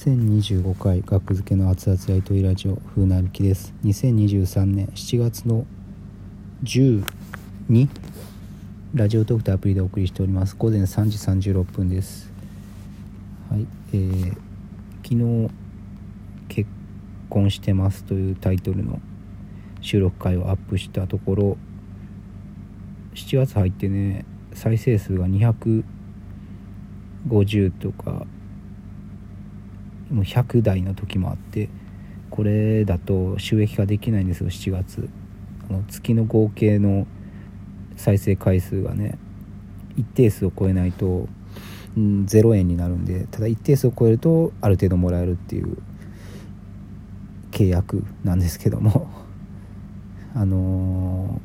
1025回学付けの熱々やりとりラジオ風なびきです。2023年7月の12ラジオトークとアプリでお送りしております。午前3時36分です。はいえー、昨日結婚してますというタイトルの収録回をアップしたところ7月入ってね再生数が250とかもう100台の時もあってこれだと収益化できないんですよ7月。あの月の合計の再生回数がね一定数を超えないと、うん、0円になるんでただ一定数を超えるとある程度もらえるっていう契約なんですけども。あの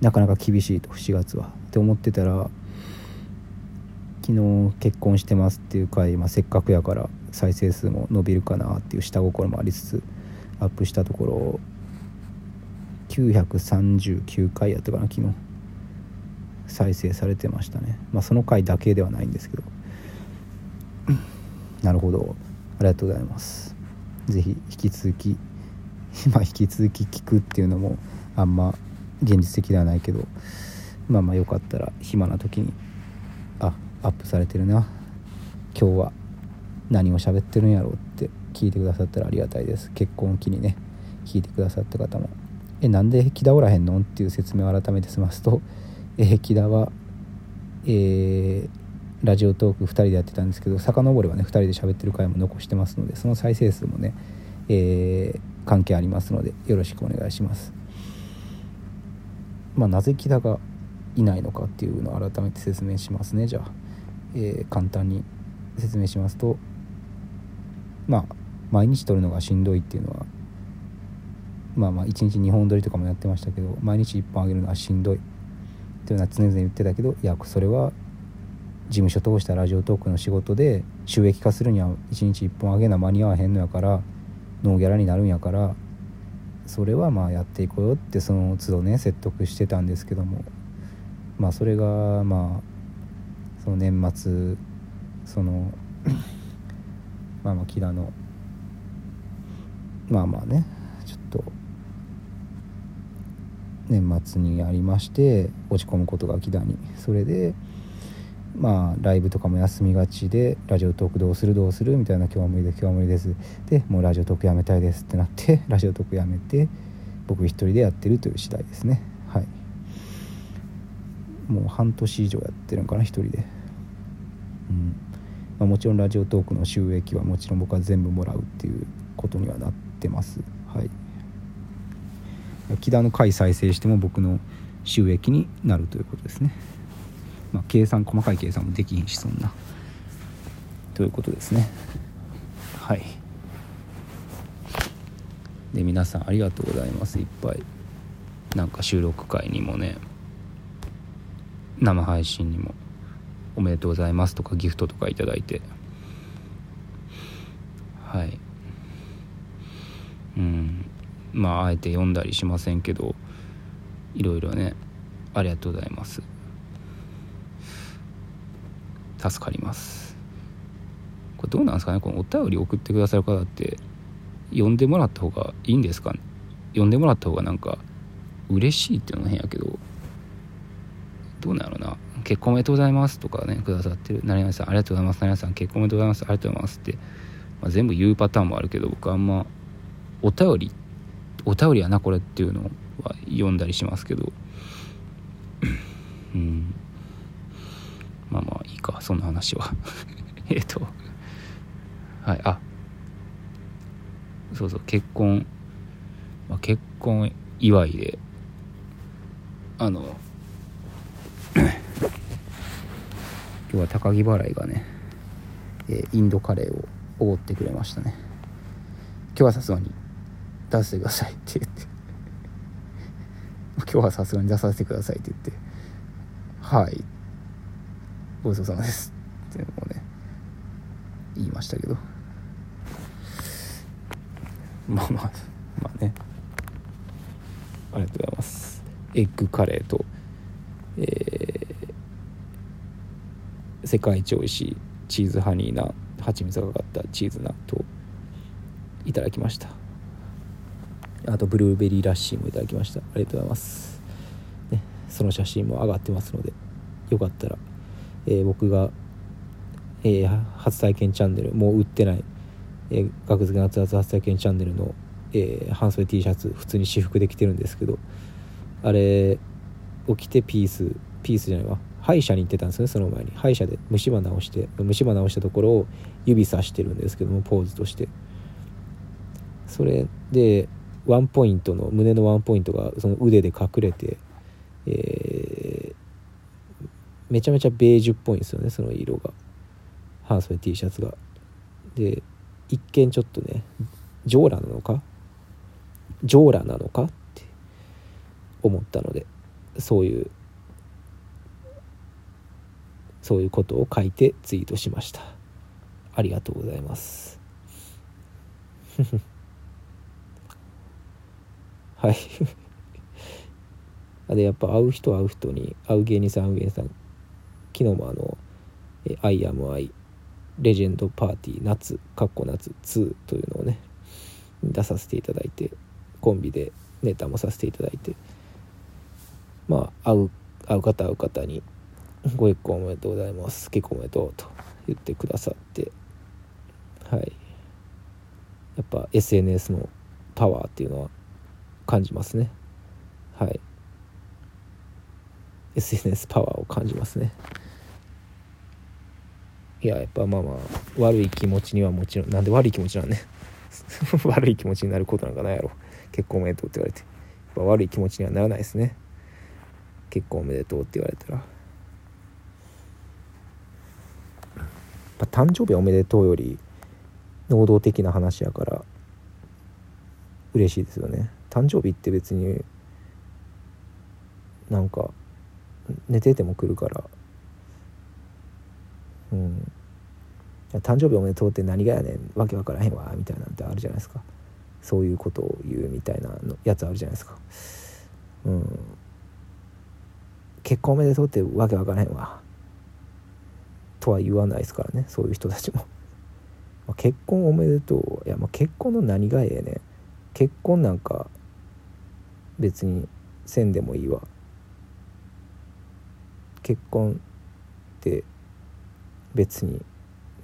ー、なかなか厳しいと7月は。って思ってたら昨日結婚してますっていう回、まあ、せっかくやから再生数も伸びるかなっていう下心もありつつアップしたところ939回やったかな昨日。再生されてましたね。まあその回だけではないんですけど。なるほど。ありがとうございます。是非引き続き ま引き続き聞くっていうのもあんま現実的ではないけどまあまあよかったら暇な時にあアップされてるな。今日は何を喋ってるんやろうって聞いてくださったらありがたいです。結婚を機にね聞いてくださった方も。えなんで木田おらへんのっていう説明を改めてしますと、え木田は、えー、ラジオトーク2人でやってたんですけど遡ればね2人で喋ってる回も残してますのでその再生数もね、えー、関係ありますのでよろしくお願いします。まあなぜ木田がいないのかっていうのを改めて説明しますね。じゃあ、えー、簡単に説明しますとまあ毎日撮るのがしんどいっていうのはまあまあ1日2本撮りとかもやってましたけど毎日1本あげるのはしんどいっていうのは常々言ってたけどいやそれは事務所通したラジオトークの仕事で収益化するには1日1本あげな間に合わへんのやからノーギャラになるんやからそれはまあやっていこうよってその都度ね説得してたんですけどもまあそれがまあその年末そのまあまあ木田の。まあまあね。ちょっと。年末にありまして落ち込むことが木田に。それでまあライブとかも休みがちでラジオトークどうするどうする？みたいな今日は無理で今日は無理です。でもうラジオトークやめたいですってなって ラジオトークやめて僕一人でやってるという次第ですね。はい。もう半年以上やってるんかな一人で。うん。まあ、もちろんラジオトークの収益はもちろん僕は全部もらうっていうことにはなってます。はい。木田の回再生しても僕の収益になるということですね。まあ計算細かい計算もできひんしそんな。ということですね。はい。で皆さんありがとうございます。いっぱい。なんか収録会にもね。生配信にも。おめでとうございますとかギフトとか頂いて。はい。うん。まああえて読んだりしませんけどいろいろねありがとうございます。助かります。これどうなんですかね？このお便り送ってくださる方って読んでもらった方がいいんですかね？読んでもらった方がなんか嬉しいっていうのも変やけどどうなのな？結婚おめでとうございますとかねくださってる何々さんありがとうございます何々さん結婚おめでとうございますありがとうございますって、まあ、全部言うパターンもあるけど僕あんまお便りお便りやなこれっていうのは読んだりしますけどうん。まあまあいいかそんな話は。えっとはいあ。そうそう結婚、まあ、結婚祝いであの今日は高木払いがね、えインドカレーをおごってくれましたね。今日はさすがに出してくださいって言って。今日はさすがに出させてくださいって言って。はい。ごちそうさまです。ってもうね言いましたけど。まあまあまあね。ありがとうございます。エッグカレーとえー世界一美味しいチーズハニーな蜂蜜がかかったチーズ納豆いただきました。あとブルーベリーラッシーもいただきました。ありがとうございます、ね、その写真も上がってますのでよかったら、えー、僕が、えー、初体験チャンネルもう売ってない、えー、学付け夏夏初体験チャンネルの、えー、半袖 T シャツ普通に私服で着てるんですけどあれを着てピースピースじゃないわ。歯医者に行ってたんですねその前に。歯医者で虫歯直して虫歯直したところを指さしてるんですけどもポーズとして。それでワンポイントの胸のワンポイントがその腕で隠れて、えー、めちゃめちゃベージュっぽいんですよねその色が。半袖 T シャツが。で一見ちょっとねジョーラなのか？ジョーラなのかって思ったのでそういうそういうことを書いてツイートしました。ありがとうございます。はい。でやっぱ会う人会う人に会う芸人さん会う芸人さん昨日もあの「アイアムアイレジェンドパーティー夏」かっこ夏2というのをね出させていただいてコンビでネタもさせていただいてまあ会う会う方会う方に「ご結婚おめでとうございます。結婚おめでとう」と言ってくださって。はい。やっぱ SNS のパワーっていうのは感じますね。はい。SNS パワーを感じますね。いややっぱまあまあ悪い気持ちにはもちろんなんで悪い気持ちなんね。悪い気持ちになることなんかないやろ。結婚おめでとうって言われて。やっぱ悪い気持ちにはならないですね。結婚おめでとうって言われたら。誕生日おめでとうより能動的な話やから嬉しいですよね。誕生日って別になんか寝てても来るから。うん。誕生日おめでとうって何がやねん。わけわからへんわみたいなんてあるじゃないですか。そういうことを言うみたいなのやつあるじゃないですか。うん。結婚おめでとうってわけわからへんわ。とは言わないですからねそういう人たちも、まあ、結婚おめでとう。いやまあ結婚の何がええねん。結婚なんか別にせんでもいいわ。結婚って別に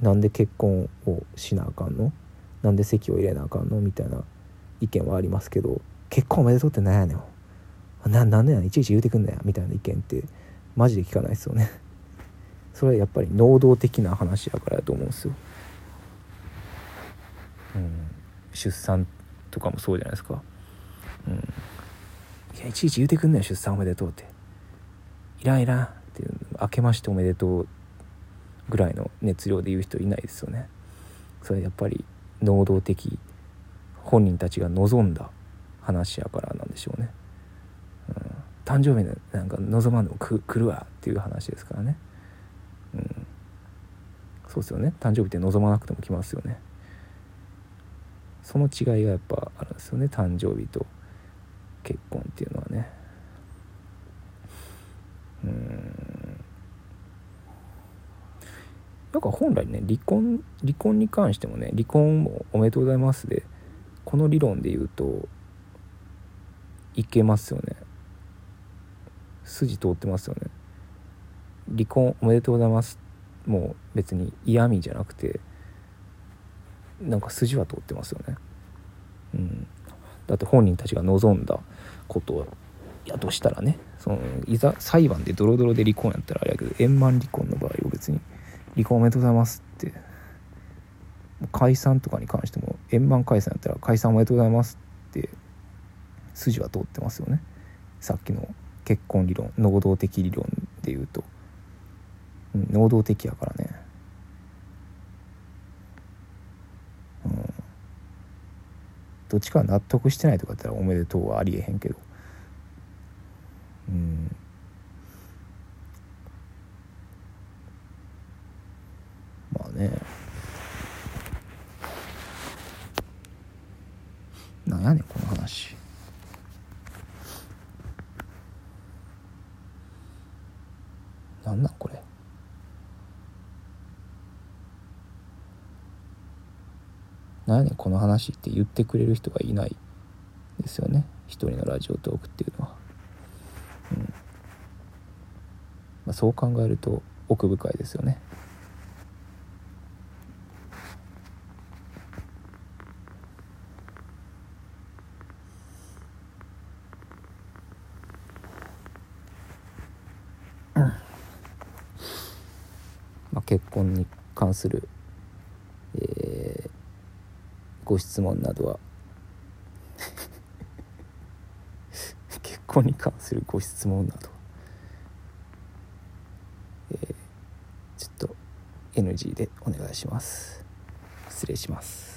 なんで結婚をしなあかんの？なんで籍を入れなあかんの？みたいな意見はありますけど結婚おめでとうってなんやねん。ななんでやねん？いちいち言うてくんなや。みたいな意見ってマジで聞かないですよね。それはやっぱり能動的な話やからやと思うんですよ、うん、出産とかもそうじゃないですか。うん。いやいちいち言うてくんねん出産おめでとうって。いらんいらんっていう明けましておめでとうぐらいの熱量で言う人いないですよね。それやっぱり能動的本人たちが望んだ話やからなんでしょうね、うん、誕生日なんか望まんでも来るわっていう話ですからね。うんそうですよね。誕生日って望まなくても来ますよね。その違いがやっぱあるんですよね。誕生日と結婚っていうのはね。うん。なんか本来ね離婚離婚に関してもね離婚もおめでとうございますでこの理論で言うといけますよね。筋通ってますよね。離婚おめでとうございますもう別に嫌味じゃなくてなんか筋は通ってますよね。うん。だって本人たちが望んだことやとしたらねそのいざ裁判でドロドロで離婚やったらあれやけど円満離婚の場合を別に離婚おめでとうございますって解散とかに関しても円満解散やったら解散おめでとうございますって筋は通ってますよね。さっきの結婚理論能動的理論で言うと、うん、能動的やからね。うん。どっちか納得してないとかだったらおめでとうはありえへんけど。うん。まあね。なんやねんこの話なんなんこれ何やねんこの話って言ってくれる人がいないですよね。一人のラジオトークっていうのは、うん。まあ、そう考えると奥深いですよね。まあ、結婚に関する、えー、ご質問などは 結婚に関するご質問など、えー、ちょっと NG でお願いします。失礼します。